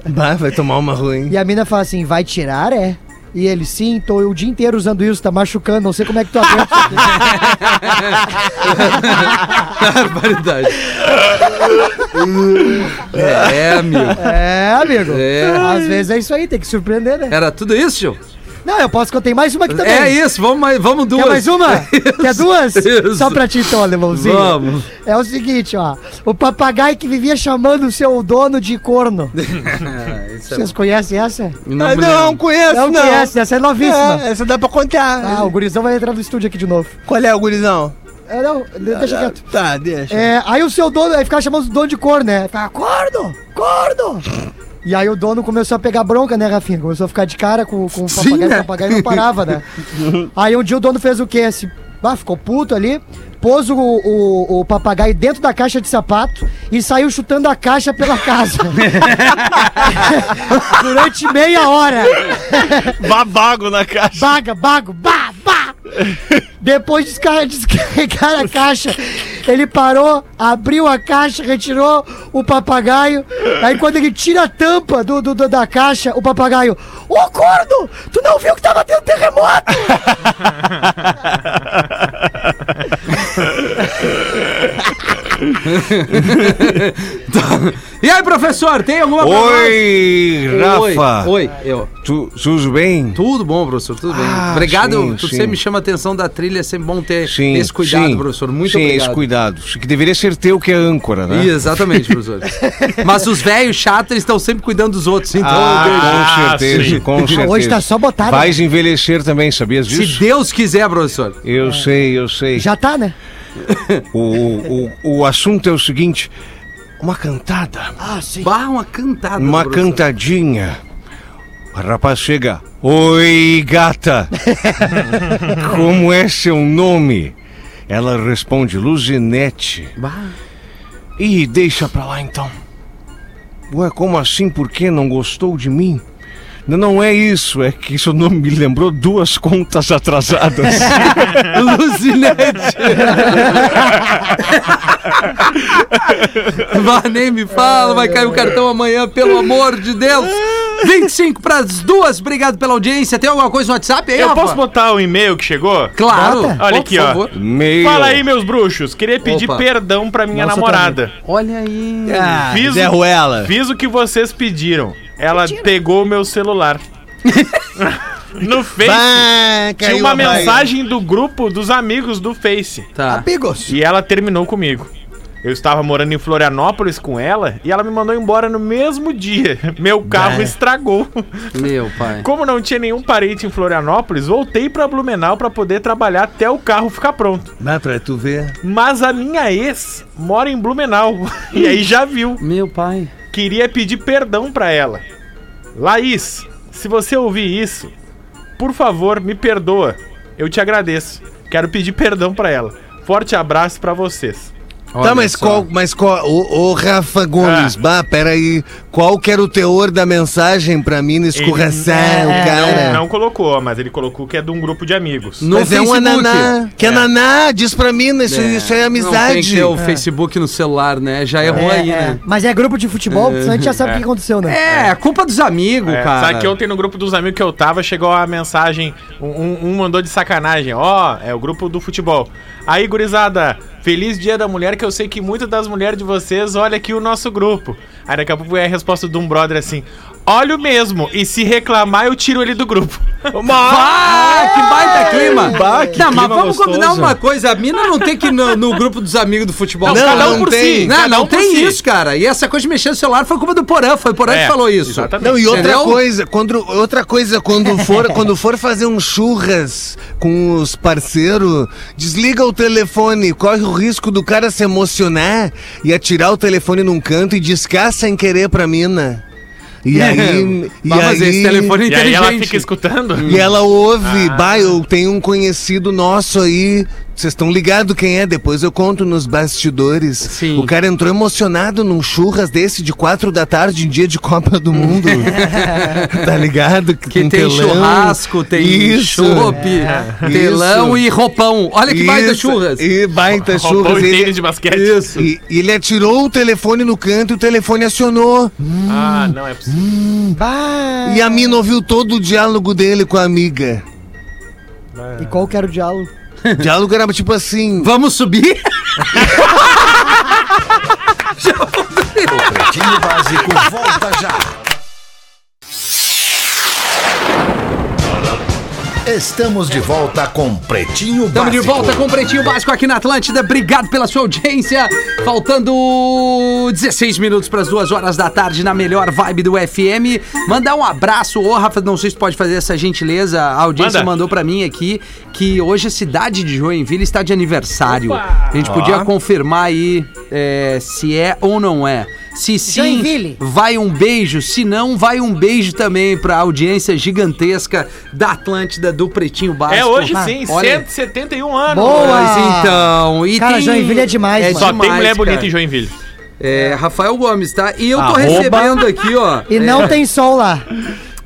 Bah, vai tomar uma ruim. E a mina fala assim: vai tirar, é? E ele, sim, tô o dia inteiro usando isso, tá machucando, não sei como é que tu aguenta. isso aqui." Barbaridade. é, amigo. é, amigo. É. Às vezes é isso aí, tem que surpreender, né? Era tudo isso, Gil? Não, eu posso que eu tenho mais uma aqui também. É isso, vamos, mais- vamos duas. Quer mais uma? Quer duas? Isso. Só pra ti então, alemãozinho. Vamos. É o seguinte, ó. O papagaio que vivia chamando o seu dono de corno. Ah, isso é- Vocês conhecem essa? Não, Ah, não, conheço, Não, não. conhece, essa é novíssima. É, essa dá pra contar. Ah, o gurizão vai entrar no estúdio aqui de novo. Qual é o gurizão? É, não, deixa quieto. Tá, deixa. É, aí o seu dono, aí ficava chamando o dono de corno, né? Ficava, corno, corno. E aí o dono começou a pegar bronca, né, Rafinha? Começou a ficar de cara com, com o Sim, papagaio, né? o papagaio não parava, né? aí um dia o dono fez o quê? Se, ah, ficou puto ali, pôs o, o, o papagaio dentro da caixa de sapato e saiu chutando a caixa pela casa. Durante meia hora. Babago na caixa. Baga, bago, ba, ba. Depois de descar- descarregar a caixa, ele parou, abriu a caixa, retirou o papagaio. Aí quando ele tira a tampa do, do- do- da caixa, o papagaio, ô corno, tu não viu que tava tendo terremoto? E aí, professor, tem alguma pra Oi? Rafa. Oi, oi, eu. Tu, tudo bem? Tudo bom, professor, tudo bem. Ah, obrigado, sim, tu sim. sempre me chama a atenção da trilha, é sempre bom ter Sim, esse cuidado, sim. professor. Muito sim, obrigado. esse cuidado. Que deveria ser teu que é âncora, né? Ih, Exatamente, professor. Mas os velhos chatos, eles estão sempre cuidando dos outros, então. Ah, com Ah, certeza, sim. com certeza. Hoje tá só botar, né? Vais envelhecer também, sabias Se disso? Deus quiser, professor. Eu sei, eu sei. Já tá, né? O, o, o assunto é o seguinte: uma cantada, Ah, sim. Bah, uma cantada. uma cantadinha. O rapaz chega. Oi, gata. Como é seu nome? Ela responde, Luzinete. Bah. Ih, deixa pra lá então. Ué, como assim? Por que não gostou de mim? Não, não é isso, é que isso não me lembrou duas contas atrasadas. Luzinete. Vá, nem me fala, vai cair o cartão amanhã, pelo amor de Deus. 25 para as duas, obrigado pela audiência. Tem alguma coisa no WhatsApp aí, Eu Rafa? posso botar o e-mail que chegou? Claro. Bota. Olha Por aqui, ó. favor. Meio. Fala aí, meus bruxos. Queria pedir Opa. perdão pra minha Nossa, namorada. Olha aí. Ah, Fiz, Zé Ruela. fiz o que vocês pediram. Ela pegou o meu celular. no Face. Bah, Tinha uma mensagem do grupo dos amigos do Face. Tá. Amigos. E ela terminou comigo. Eu estava morando em Florianópolis com ela e ela me mandou embora no mesmo dia. Meu carro Bah. estragou. Meu pai. Como não tinha nenhum parente em Florianópolis, voltei pra Blumenau pra poder trabalhar até o carro ficar pronto. Dá pra tu ver. Mas a minha ex mora em Blumenau e aí já viu. Meu pai. Queria pedir perdão pra ela. Laís, se você ouvir isso, por favor, me perdoa. Eu te agradeço. Quero pedir perdão pra ela. Forte abraço pra vocês. Olha tá, mas só. qual, mas qual, ô, ô Rafa Gomes, Ah. bah, peraí, qual que era o teor da mensagem pra mim escorrecer o é, cara? Não colocou, mas ele colocou que é de um grupo de amigos. No mas é um Facebook. ananá, que é naná, diz pra mim, né, isso, isso é Não tem que amizade. ter o Facebook no celular, né? Já errou É, aí, é. né? Mas é grupo de futebol, senão a gente já sabe o que aconteceu, né? É, culpa dos amigos, É, cara. Sabe que ontem no grupo dos amigos que eu tava, chegou a mensagem, um, um- um mandou de sacanagem, ó, é o grupo do futebol. Aí, gurizada, feliz dia da mulher, que eu sei que muitas das mulheres de vocês olha aqui o nosso grupo. Aí daqui a pouco é a resposta de um brother assim, olho mesmo, e se reclamar eu tiro ele do grupo. Ah, que baita clima! Bah, que não, mas clima vamos gostoso. combinar uma coisa: a mina não tem que ir no, no grupo dos amigos do futebol. Não, Não, cada um não por tem. si. Não, cada não um tem si. isso, cara. E essa coisa de mexer no celular foi culpa do Porã. Foi o Porã É, que falou isso. exatamente. Não, e outra Entendeu? coisa, quando, outra coisa, quando for, quando for fazer um churras com os parceiros, desliga o telefone, corre o risco do cara se emocionar e atirar o telefone num canto e discar sem querer pra mina. E aí. e mas aí- esse telefone é E aí ela inteligente. fica escutando. E ela ouve, bah, eu tenho um conhecido nosso aí. Vocês estão ligados quem é? Depois eu conto nos bastidores. Sim. O cara entrou emocionado num churras desse de quatro da tarde em dia de Copa do Mundo. tá ligado? Que Com tem telão. churrasco, tem Isso. chopp, telão Isso. e roupão. Olha que baita Isso. churras. E baita Roupão churras. e Ele, de basquete. Isso. e, e ele atirou o telefone no canto e o telefone acionou. Ah, não é possível. Bah. E a mina ouviu todo o diálogo dele com a amiga. E qual que era o diálogo? O diálogo era tipo assim. Vamos subir? Pretinho Básico volta já. Estamos de volta com Pretinho Estamos Básico. de volta com o Pretinho Básico aqui na Atlântida. Obrigado pela sua audiência. Faltando 16 minutos para as duas horas da tarde na melhor vibe do FM. Mandar um abraço. Ô, Rafa, não sei se pode fazer essa gentileza. A audiência Manda. mandou para mim aqui que hoje a cidade de Joinville está de aniversário. A gente podia confirmar aí é, se é ou não é. Se sim, Joinville. vai um beijo. Se não, vai um beijo também para a audiência gigantesca da Atlântida do Pretinho Básico. É hoje Ah, sim, olha. 171 anos. Boa! Pois então. E Cara, tem... Joinville é demais, mano. Só tem demais, mulher bonita cara. em Joinville. É, Rafael Gomes, tá? E eu tô Arroba. recebendo aqui, ó. E não tem sol lá.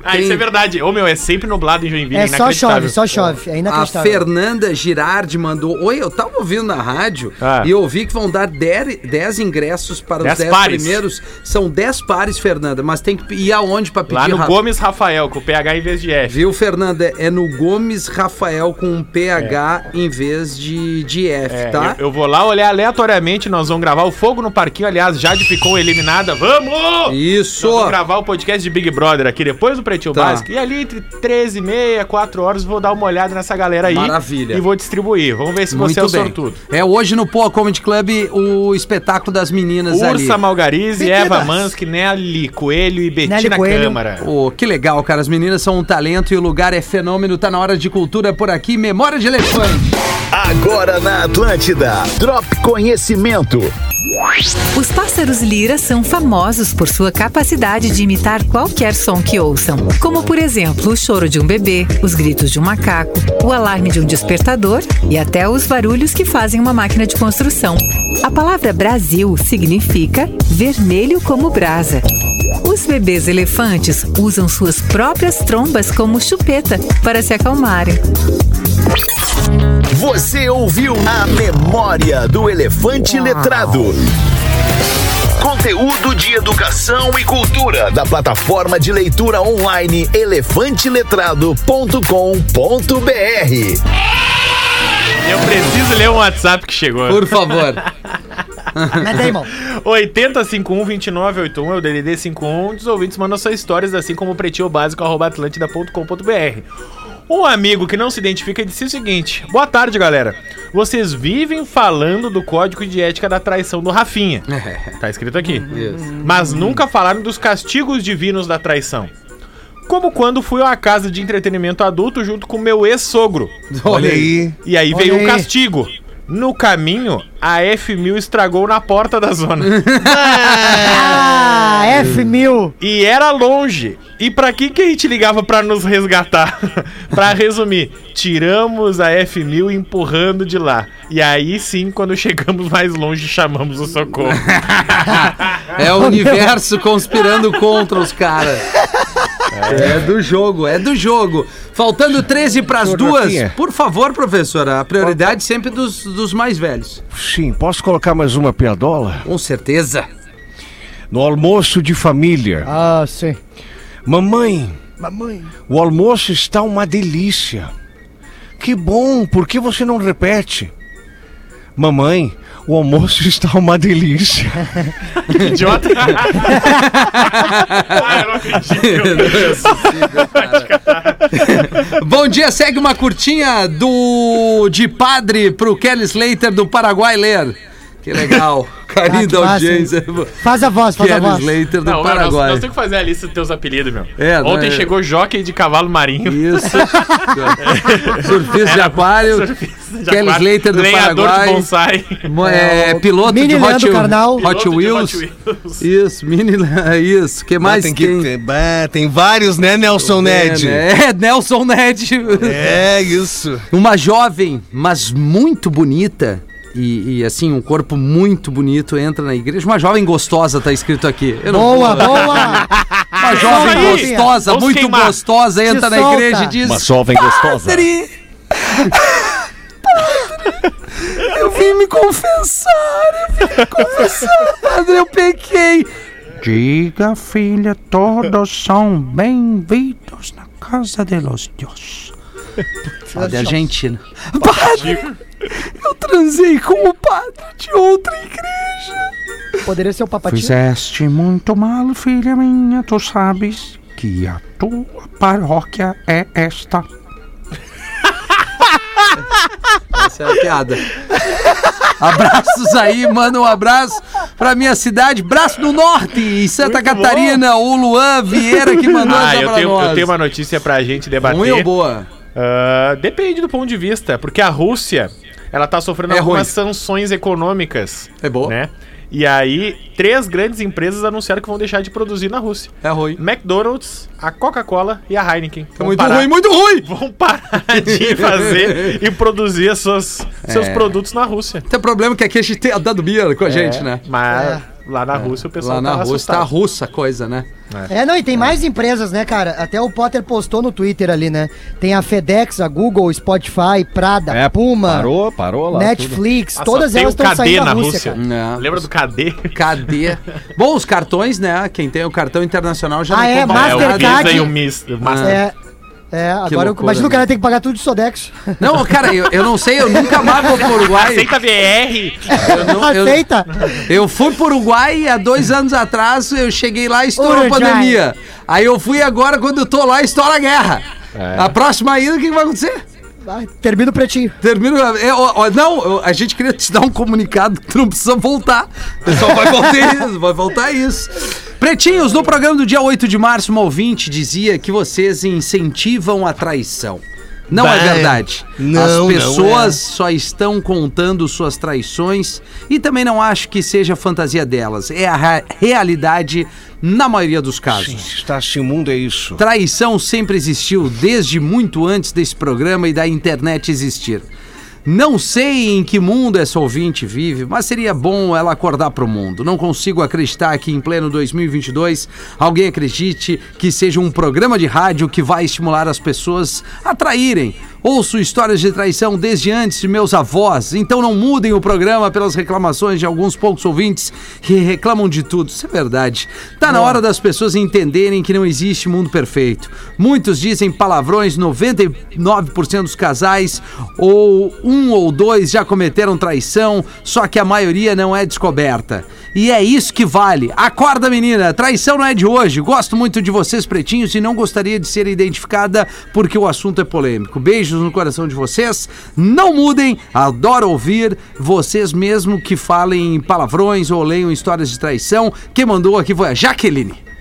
Ah, Tem- isso é verdade. Ô, meu, é sempre nublado em Joinville. É só chove, só chove. É A inacreditável. Fernanda Girardi mandou. Oi, eu tava ouvindo na rádio Ah. e ouvi que vão dar 10 ingressos para os Dez 10 pares. primeiros. São 10 pares, Fernanda, mas tem que ir aonde pra pedir, Lá no Rafa? Gomes Rafael, com PH em vez de F. Viu, Fernanda? É no Gomes Rafael com um PH em vez de, de F, É, tá? eu, eu vou lá olhar aleatoriamente, nós vamos gravar o Fogo no Parquinho, aliás, Jade ficou eliminada, vamos! Isso! Nós vamos gravar o podcast de Big Brother aqui depois do Pretinho Tá. Básico. E ali entre 13 e meia, 4 horas, vou dar uma olhada nessa galera aí. Maravilha. E vou distribuir. Vamos ver se você é o sortudo. É hoje no Poa Comedy Club o espetáculo das meninas ali. Ursa Malgarize, Meninas. Eva Mansky, Nelly Coelho e Betina. Câmara. Pô, que legal, cara. As meninas são um talento e o lugar é fenômeno. Tá na hora de cultura por aqui. Memória de elefante. Agora na Atlântida. Drop Conhecimento. Os pássaros lira são famosos por sua capacidade de imitar qualquer som que ouçam, como por exemplo o choro de um bebê, os gritos de um macaco, o alarme de um despertador e até os barulhos que fazem uma máquina de construção. A palavra Brasil significa vermelho como brasa. Os bebês elefantes usam suas próprias trombas como chupeta para se acalmarem. Você ouviu a Memória do Elefante Letrado. Conteúdo de educação e cultura da plataforma de leitura online elefanteletrado.com.br. Eu preciso ler um WhatsApp que chegou. Por favor. Manda aí, irmão. 8051-2981 é o DDD 51. Os ouvintes mandam suas histórias, assim como o pretinho básico, arroba atlântida.com.br. Um amigo que não se identifica disse o seguinte: Boa tarde, galera. Vocês vivem falando do código de ética da traição do Rafinha. Tá escrito aqui. Isso. Mas nunca falaram dos castigos divinos da traição. Como quando fui a uma casa de entretenimento adulto junto com meu ex-sogro. Olha aí. E aí Olha veio aí. um castigo. No caminho, a F1000 estragou na porta da zona. Ah, F1000. E era longe. E pra que que a gente ligava pra nos resgatar? pra resumir, tiramos a F1000 empurrando de lá. E aí sim, quando chegamos mais longe, chamamos o socorro. É o universo conspirando contra os caras. É do jogo, é do jogo. Faltando 13 para as duas. Rafinha. Por favor, professora, a prioridade sempre dos, dos mais velhos. Sim, posso colocar mais uma piadola? Com certeza. No almoço de família. Ah, sim. Mamãe, Mamãe. o almoço está uma delícia. Que bom, por que você não repete? Mamãe, o almoço está uma delícia. Idiota. ah, eu não acredito. Bom dia, segue uma curtinha do de padre pro Kelly Slater do Paraguai ler. Que legal. Carinho Ah, da massa, audiência. Faz a voz, faz a Kelly voz. Slater do Não, nós, Paraguai. nós temos que fazer a lista dos teus apelidos, meu. É, não Ontem é- chegou jockey de cavalo marinho. Isso. Surfista de aquário. Surfista de Kelly aquário, Slater do lenhador Paraguai. de bonsai. É, É, piloto Mini de Hot, Carnal. Hot Piloto de Wheels. Hot Wheels. Isso, mini, isso. que mais tem, tem? que tem vários, né, Nelson Ned? É, né? É, Nelson Ned. É, isso. Uma jovem, mas muito bonita. E, e, assim, um corpo muito bonito entra na igreja. Uma jovem gostosa, tá escrito aqui. Eu não- Boa, boa. Uma jovem aí. gostosa, Vamos muito queimar. gostosa, entra na solta. igreja e diz: Uma jovem gostosa. Padre! Padre! Eu vim me confessar, eu vim me confessar, padre, eu pequei. Diga, filha, todos são bem-vindos na casa de los Dios. Padre Argentina. Padre, eu transei com o padre de outra igreja. Poderia ser o papatinho. Fizeste muito mal, filha minha. Tu sabes que a tua paróquia é esta. Essa é a piada. Abraços aí, manda um abraço pra minha cidade, Braço do Norte, em Santa Muito Catarina, o Luan Vieira que mandou Ah, essa eu pra tenho, nós. eu tenho uma notícia pra gente debater. Ruim ou boa? Ah, depende do ponto de vista, porque a Rússia, ela tá sofrendo É algumas ruim. sanções econômicas. É boa. Né? E aí, três grandes empresas anunciaram que vão deixar de produzir na Rússia. É ruim. McDonald's, a Coca-Cola e a Heineken. É muito parar- ruim, muito ruim. Vão parar de fazer e produzir as suas- seus É. produtos na Rússia. Tem problema que aqui a gente tem a dado beer com a gente, né? Mas lá na Rússia o pessoal Lá na tá Rússia tá assustado. russa a coisa, né? É, não, e tem mais empresas, né, cara? Até o Potter postou no Twitter ali, né? Tem a FedEx, a Google, Spotify, Prada, É, Puma, Parou, parou lá. Netflix, Ah, só todas tem elas o estão KD saindo da na Rússia, Rússia. cara. É. Lembra do KD? Cadê? Bom, os cartões, né? Quem tem o cartão internacional já Ah, é? compra. É, o Mastercard. Visa e o Mis- o Master- É, é agora eu, loucura, imagina o né? cara tem que pagar tudo de Sodex. Não, cara, eu, eu não sei, eu nunca mais vou pro Uruguai. Aceita VR! Eu, não- eu- Aceita? eu fui pro Uruguai há dois anos atrás eu cheguei lá e estourou a pandemia. Aí eu fui agora, quando eu tô lá, estoura a guerra. A próxima ida, o que, que vai acontecer? Vai, termina o pretinho. Termino. é, ó, ó, não, a gente queria te dar um comunicado que tu não precisa voltar. Só vai voltar isso, vai voltar isso. Pretinhos, no programa do dia 8 de março, uma ouvinte dizia que vocês incentivam a traição. Não é verdade. não, As pessoas é. só estão contando suas traições e também não acho que seja fantasia delas. É a realidade na maioria dos casos. Está assim, o mundo é isso. Traição sempre existiu, desde muito antes desse programa e da internet existir. Não sei em que mundo essa ouvinte vive, mas seria bom ela acordar para o mundo. Não consigo acreditar que em pleno 2022 alguém acredite que seja um programa de rádio que vai estimular as pessoas a traírem. Ouço histórias de traição desde antes de meus avós, então não mudem o programa pelas reclamações de alguns poucos ouvintes que reclamam de tudo. Isso é verdade. Tá na hora das pessoas entenderem que não existe mundo perfeito. Muitos dizem palavrões, 99% dos casais ou um ou dois já cometeram traição, só que a maioria não é descoberta. E é isso que vale. Acorda, menina. Traição não é de hoje. Gosto muito de vocês, pretinhos, e não gostaria de ser identificada porque o assunto é polêmico. Beijos no coração de vocês. Não mudem. Adoro ouvir vocês mesmo que falem palavrões ou leiam histórias de traição. Quem mandou aqui foi a Jaqueline.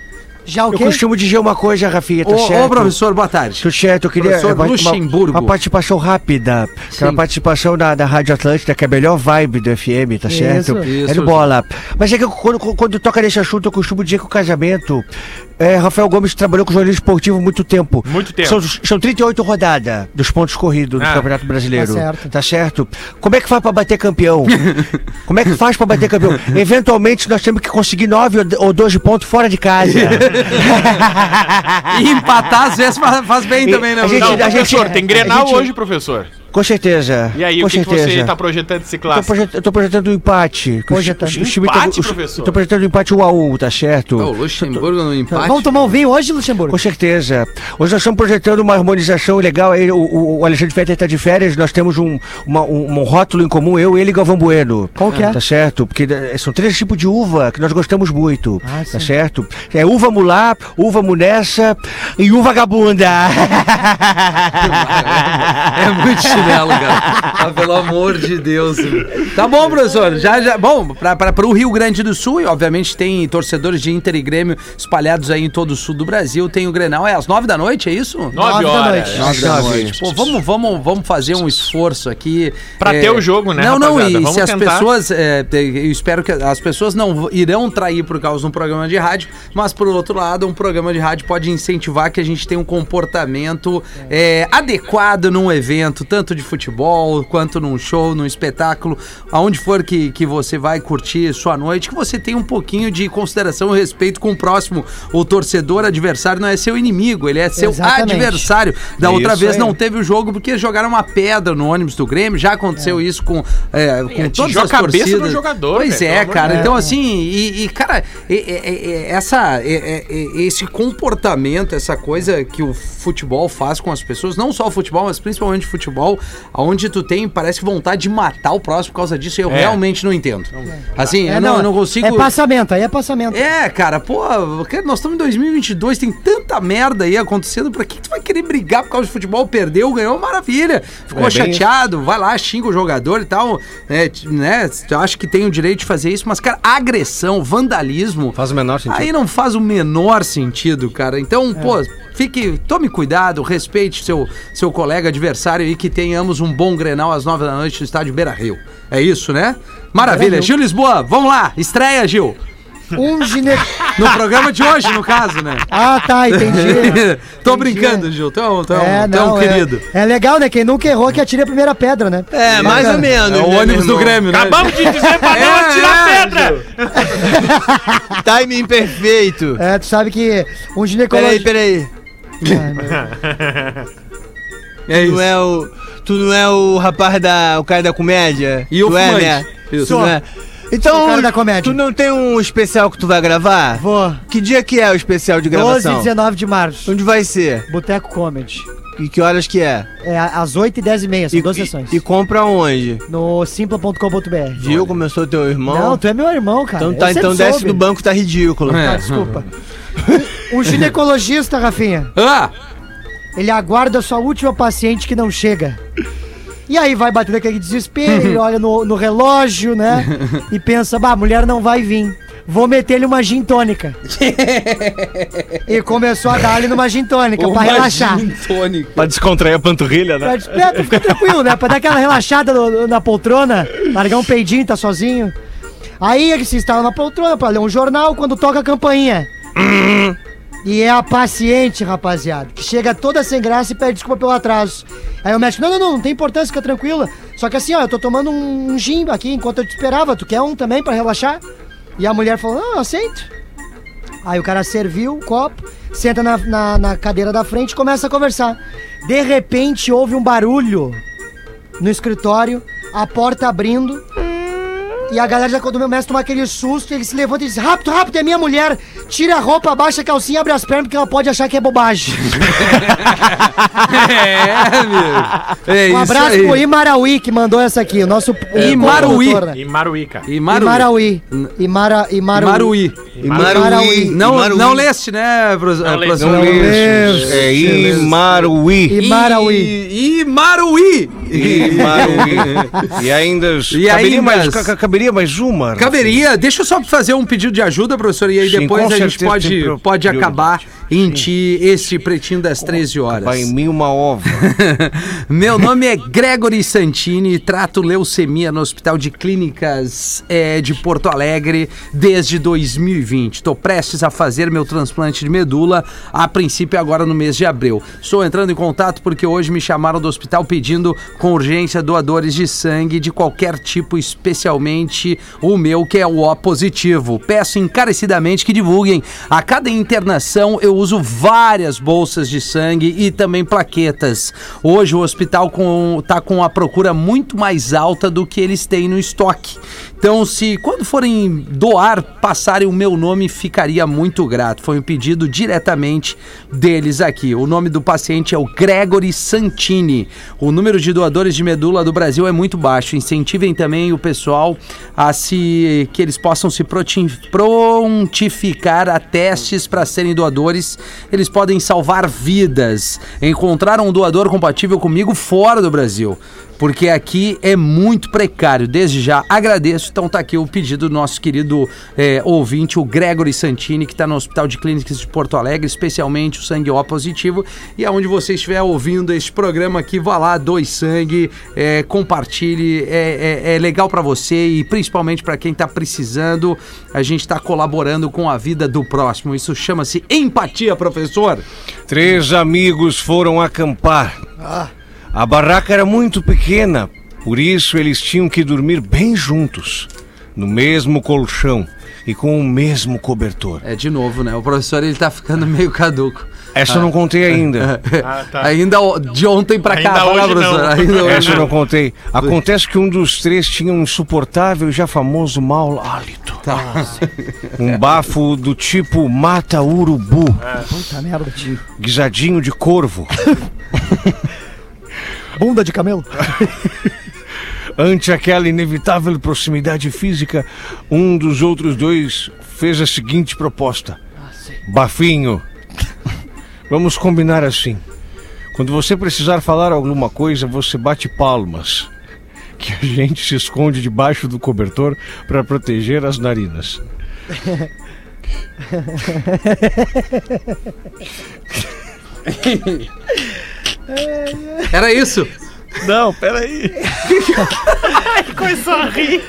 Já o Eu quê? costumo dizer uma coisa, Rafinha, tá Ô, certo? ô, professor, boa tarde. Tudo certo, eu queria Professor uma- uma- Luxemburgo. Uma, participação rápida. Aquela Sim. participação da, da Rádio Atlântida, que é a melhor vibe do FM, tá Isso, certo? isso. É do bola. Mas é que eu- quando, quando toca nesse assunto, eu costumo dizer que o casamento. É, Rafael Gomes trabalhou com jornalismo esportivo há muito tempo. Muito tempo. São, são 38 rodadas dos pontos corridos do Ah. Campeonato Brasileiro. Tá certo. Tá certo? Como é que faz pra bater campeão? Como é que faz pra bater campeão? Eventualmente nós temos que conseguir 9 ou- ou 12 pontos fora de casa. E empatar às vezes faz, bem E também, né? a gente-? Não, a professor, gente- tem a Grenal gente- hoje, professor. Com certeza. E aí, com o que, que você tá projetando esse clássico? tô projetando um empate. o Projetando. o time tá- Empate, o- professor? Tô projetando um empate 1 a 1 tá certo? Ô, o Luxemburgo no empate. Vamos tomar um vinho hoje, Luxemburgo? Com certeza. Hoje nós estamos projetando uma harmonização legal. Aí, o, o, o Alexandre Fetter está de férias, nós temos um, uma- um, um rótulo em comum, eu, ele e Galvão Bueno. Qual que é? Tá certo? Porque eh, são três tipos de uva que nós gostamos muito. Ah, tá certo? É uva mulá, uva munessa e uva vagabunda. É muito chinelo, cara. Ah, pelo amor de Deus. Tá bom, professor. Já, já. Bom, pra, pro Rio Grande do Sul, e obviamente tem torcedores de Inter e Grêmio espalhados aí em todo o sul do Brasil. Tem o Grenal, é às nove da noite, é isso? Nove Nove da horas. noite. Nove da noite. Pô, vamos, vamos, vamos fazer um esforço aqui. Pra ter o jogo, né, Não, não, rapaziada? e Vamos se as tentar. pessoas. é, eu espero que as pessoas não irão trair por causa de um programa de rádio, mas por outro lado, um programa de rádio pode incentivar que a gente tenha um comportamento é, adequado num evento, tanto de futebol quanto num show, num espetáculo, aonde for que, que você vai curtir sua noite, que você tenha um pouquinho de consideração e respeito com o próximo. O torcedor adversário não é seu inimigo, ele é seu Exatamente. adversário. Da Isso outra vez aí. não teve o jogo porque jogaram uma pedra no ônibus do Grêmio. Já aconteceu isso com, é, com todas atingiu a as cabeça do torcidas. jogador, Pois é, cara. Então, assim, e, e, cara, é- é- é- essa, é- é- é- esse comportamento, essa coisa que o futebol faz com as pessoas, não só o futebol, mas principalmente o futebol, onde tu tem, parece que vontade de matar o próximo por causa disso, eu É. realmente não entendo. Assim, É, eu não, eu não consigo. É passamento, aí é passamento. É, cara, pô, nós estamos em 2022, tem tanta merda aí acontecendo, pra que tu vai querer brigar por causa de futebol? Perdeu, ganhou, maravilha. Ficou É bem chateado, vai lá, xinga o jogador e tal, é, né? Eu acho que tem o direito de fazer isso, mas, cara, agressão, vandalismo. Faz o menor sentido. Aí não faz o menor sentido, cara. Então, pô, fique, tome cuidado, respeite seu, seu colega adversário e que tenhamos um bom Grenal às nove da noite no estádio Beira Rio. É isso, né? Maravilha. Gil Lisboa, vamos lá, estreia, Gil. Um gine... No programa de hoje, no caso, né? Ah, tá, entendi. Tô brincando, Gil. Tão, tão, É, tão não, querido. É, é legal, né? Quem nunca errou que atire a primeira pedra, né? É, mais ou menos. É o né, ônibus do? Grêmio, né? Acabamos de dizer pra não É, atirar é, pedra! Timing perfeito. É, tu sabe que um Peraí, ginecologista. peraí. Ai, meu- É isso. não é o. Tu não é o rapaz da. o cara da comédia? E o tu é, né? Isso. Tu não é. Então, o cara da comédia. tu não tem um especial que tu vai gravar? Vou. Que dia que é o especial de 12 gravação? e 19 de março. Onde vai ser? Boteco Comedy. E que horas que é? É às 8 e 10 e meia, são duas sessões. e, e compra onde? No simpla.com.br. Viu? Começou teu irmão? Não, tu é meu irmão, cara. então tá, então desce soube. do banco, tá ridículo. É. Ah, desculpa. Um ginecologista, Rafinha, Ah, ele aguarda a sua última paciente que não chega. E aí vai batendo aquele desespero, ele olha no, no relógio, né? E pensa, bah, a mulher não vai vir. Vou meter-lhe uma gin tônica. e começou a dar-lhe numa gin tônica pra relaxar. tônica. Pra descontrair a panturrilha, né? Pra, é, pra ficar tranquilo, né? Pra dar aquela relaxada no- na poltrona, largar um peidinho, tá sozinho. Aí ele se instala na poltrona pra ler um jornal quando toca a campainha. E é a paciente, rapaziada, que chega toda sem graça e pede desculpa pelo atraso. Aí o médico, não, não, não, não tem importância, fica tranquila. Só que assim, ó, eu tô tomando um, um gin aqui enquanto eu te esperava, tu quer um também pra relaxar? E a mulher falou, não, eu aceito. Aí o cara serviu o copo, senta na, na, na cadeira da frente e começa a conversar. De repente houve um barulho no escritório, a porta abrindo. E a galera já quando o meu mestre toma aquele susto, ele se levanta e diz: Rápido, rápido, é minha mulher! Tira a roupa, abaixa a calcinha, abre as pernas, porque ela pode achar que é bobagem. É, amigo. É Um isso abraço aí. pro Imarauí que mandou essa aqui, o nosso Imaruí. co-produtor, né? E Maruíca. E Maruí. Imaraui. Imara, Imaruí. Imaruí. Imaruí. Não, Imaruí. não leste, né, professor? Não leste. Não leste. leste. É Imaruí. Imaraui. E. E, e ainda. E caberia, ainda- mais, ca- ca- caberia mais uma? Caberia, deixa eu só fazer um pedido de ajuda, professor, e aí Sim, depois a gente pode, pode acabar em ti esse pretinho das 13 horas. Vai em mim uma ova. Meu nome é Gregory Santini, trato leucemia no Hospital de Clínicas eh, de Porto Alegre desde 2020. Estou prestes a fazer meu transplante de medula, a princípio agora no mês de abril. Estou entrando em contato porque hoje me chamaram do hospital pedindo com urgência doadores de sangue de qualquer tipo, especialmente o meu, que é o O positivo. Peço encarecidamente que divulguem. A cada internação eu uso várias bolsas de sangue e também plaquetas. Hoje o hospital está com a procura muito mais alta do que eles têm no estoque. Então, se quando forem doar, passarem o meu nome, ficaria muito grato. Foi um pedido diretamente deles aqui. O nome do paciente é o Gregory Santini. O número de doadores de medula do Brasil é muito baixo. Incentivem também o pessoal a se que eles possam se prontificar a testes para serem doadores. Eles podem salvar vidas. Encontraram um doador compatível comigo fora do Brasil porque aqui é muito precário. Desde já agradeço. Então tá aqui o pedido do nosso querido eh, ouvinte, o Gregory Santini, que está no Hospital de Clínicas de Porto Alegre, especialmente o sangue O positivo. E aonde você estiver ouvindo este programa aqui, vá lá, doe sangue, eh, compartilhe. É, é- é legal para você e principalmente para quem está precisando. A gente está colaborando com a vida do próximo. Isso chama-se empatia, professor. Três amigos foram acampar. A barraca era muito pequena, por isso eles tinham que dormir bem juntos, no mesmo colchão e com o mesmo cobertor. É de novo, né? O professor ele tá ficando meio caduco. Essa eu não contei ainda. Ah, tá. Ainda o- de ontem pra cá, Ainda hoje professor. não. Ainda hoje Essa eu não contei. Acontece que um dos três tinha um insuportável e já famoso mau hálito. Tá. Um bafo do tipo mata urubu, Puta merda, tio. guisadinho de corvo. Bunda de camelo. Ante aquela inevitável proximidade física, um dos outros dois fez a seguinte proposta: Bafinho, vamos combinar assim. Quando você precisar falar alguma coisa, você bate palmas. Que a gente se esconde debaixo do cobertor para proteger as narinas. Era isso. Não, peraí. Começou a rir.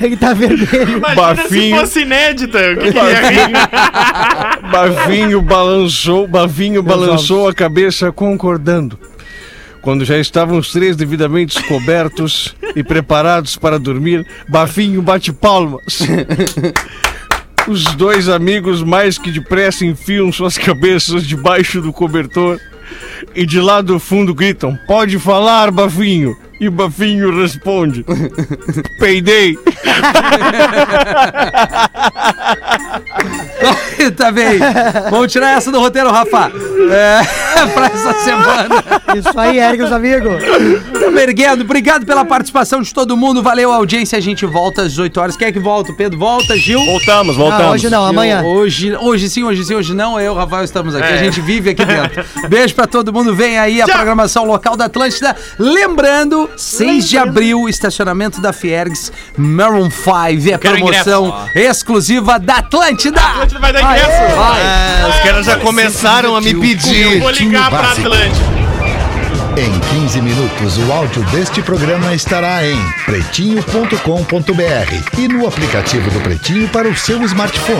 Ele tá vermelho. Imagina Bafinho. se fosse inédita. O que rir? Bavinho balançou, Bavinho balançou a cabeça concordando. Quando já estavam os três devidamente cobertos e preparados para dormir, Bafinho bate palmas. Os dois amigos mais que depressa enfiam suas cabeças debaixo do cobertor e de lá do fundo gritam: Pode falar, Bafinho! E Bafinho responde: Peidei! tá bem. Vamos tirar essa do roteiro, Rafa. É, pra essa semana. Isso aí, Eric, os amigos. Tamo erguendo. Obrigado pela participação de todo mundo. Valeu a audiência. A gente volta às 18 horas. Quem é que volta? O Pedro volta, Gil? Voltamos, Ah, hoje não, amanhã. Hoje, hoje sim, hoje sim, hoje não. Eu e o Rafael estamos aqui. É. A gente vive aqui dentro. Beijo pra todo mundo. Vem aí a programação local da Atlântida. Lembrando, 6 de abril, estacionamento da Fiergs, Maroon 5. É promoção exclusiva da Atlântida. A gente vai dar ingresso. Ah, os caras já começaram a me Eu pedir. vou ligar pra Básico. Atlântica. Em 15 minutos, o áudio deste programa estará em pretinho.com.br e no aplicativo do Pretinho para o seu smartphone.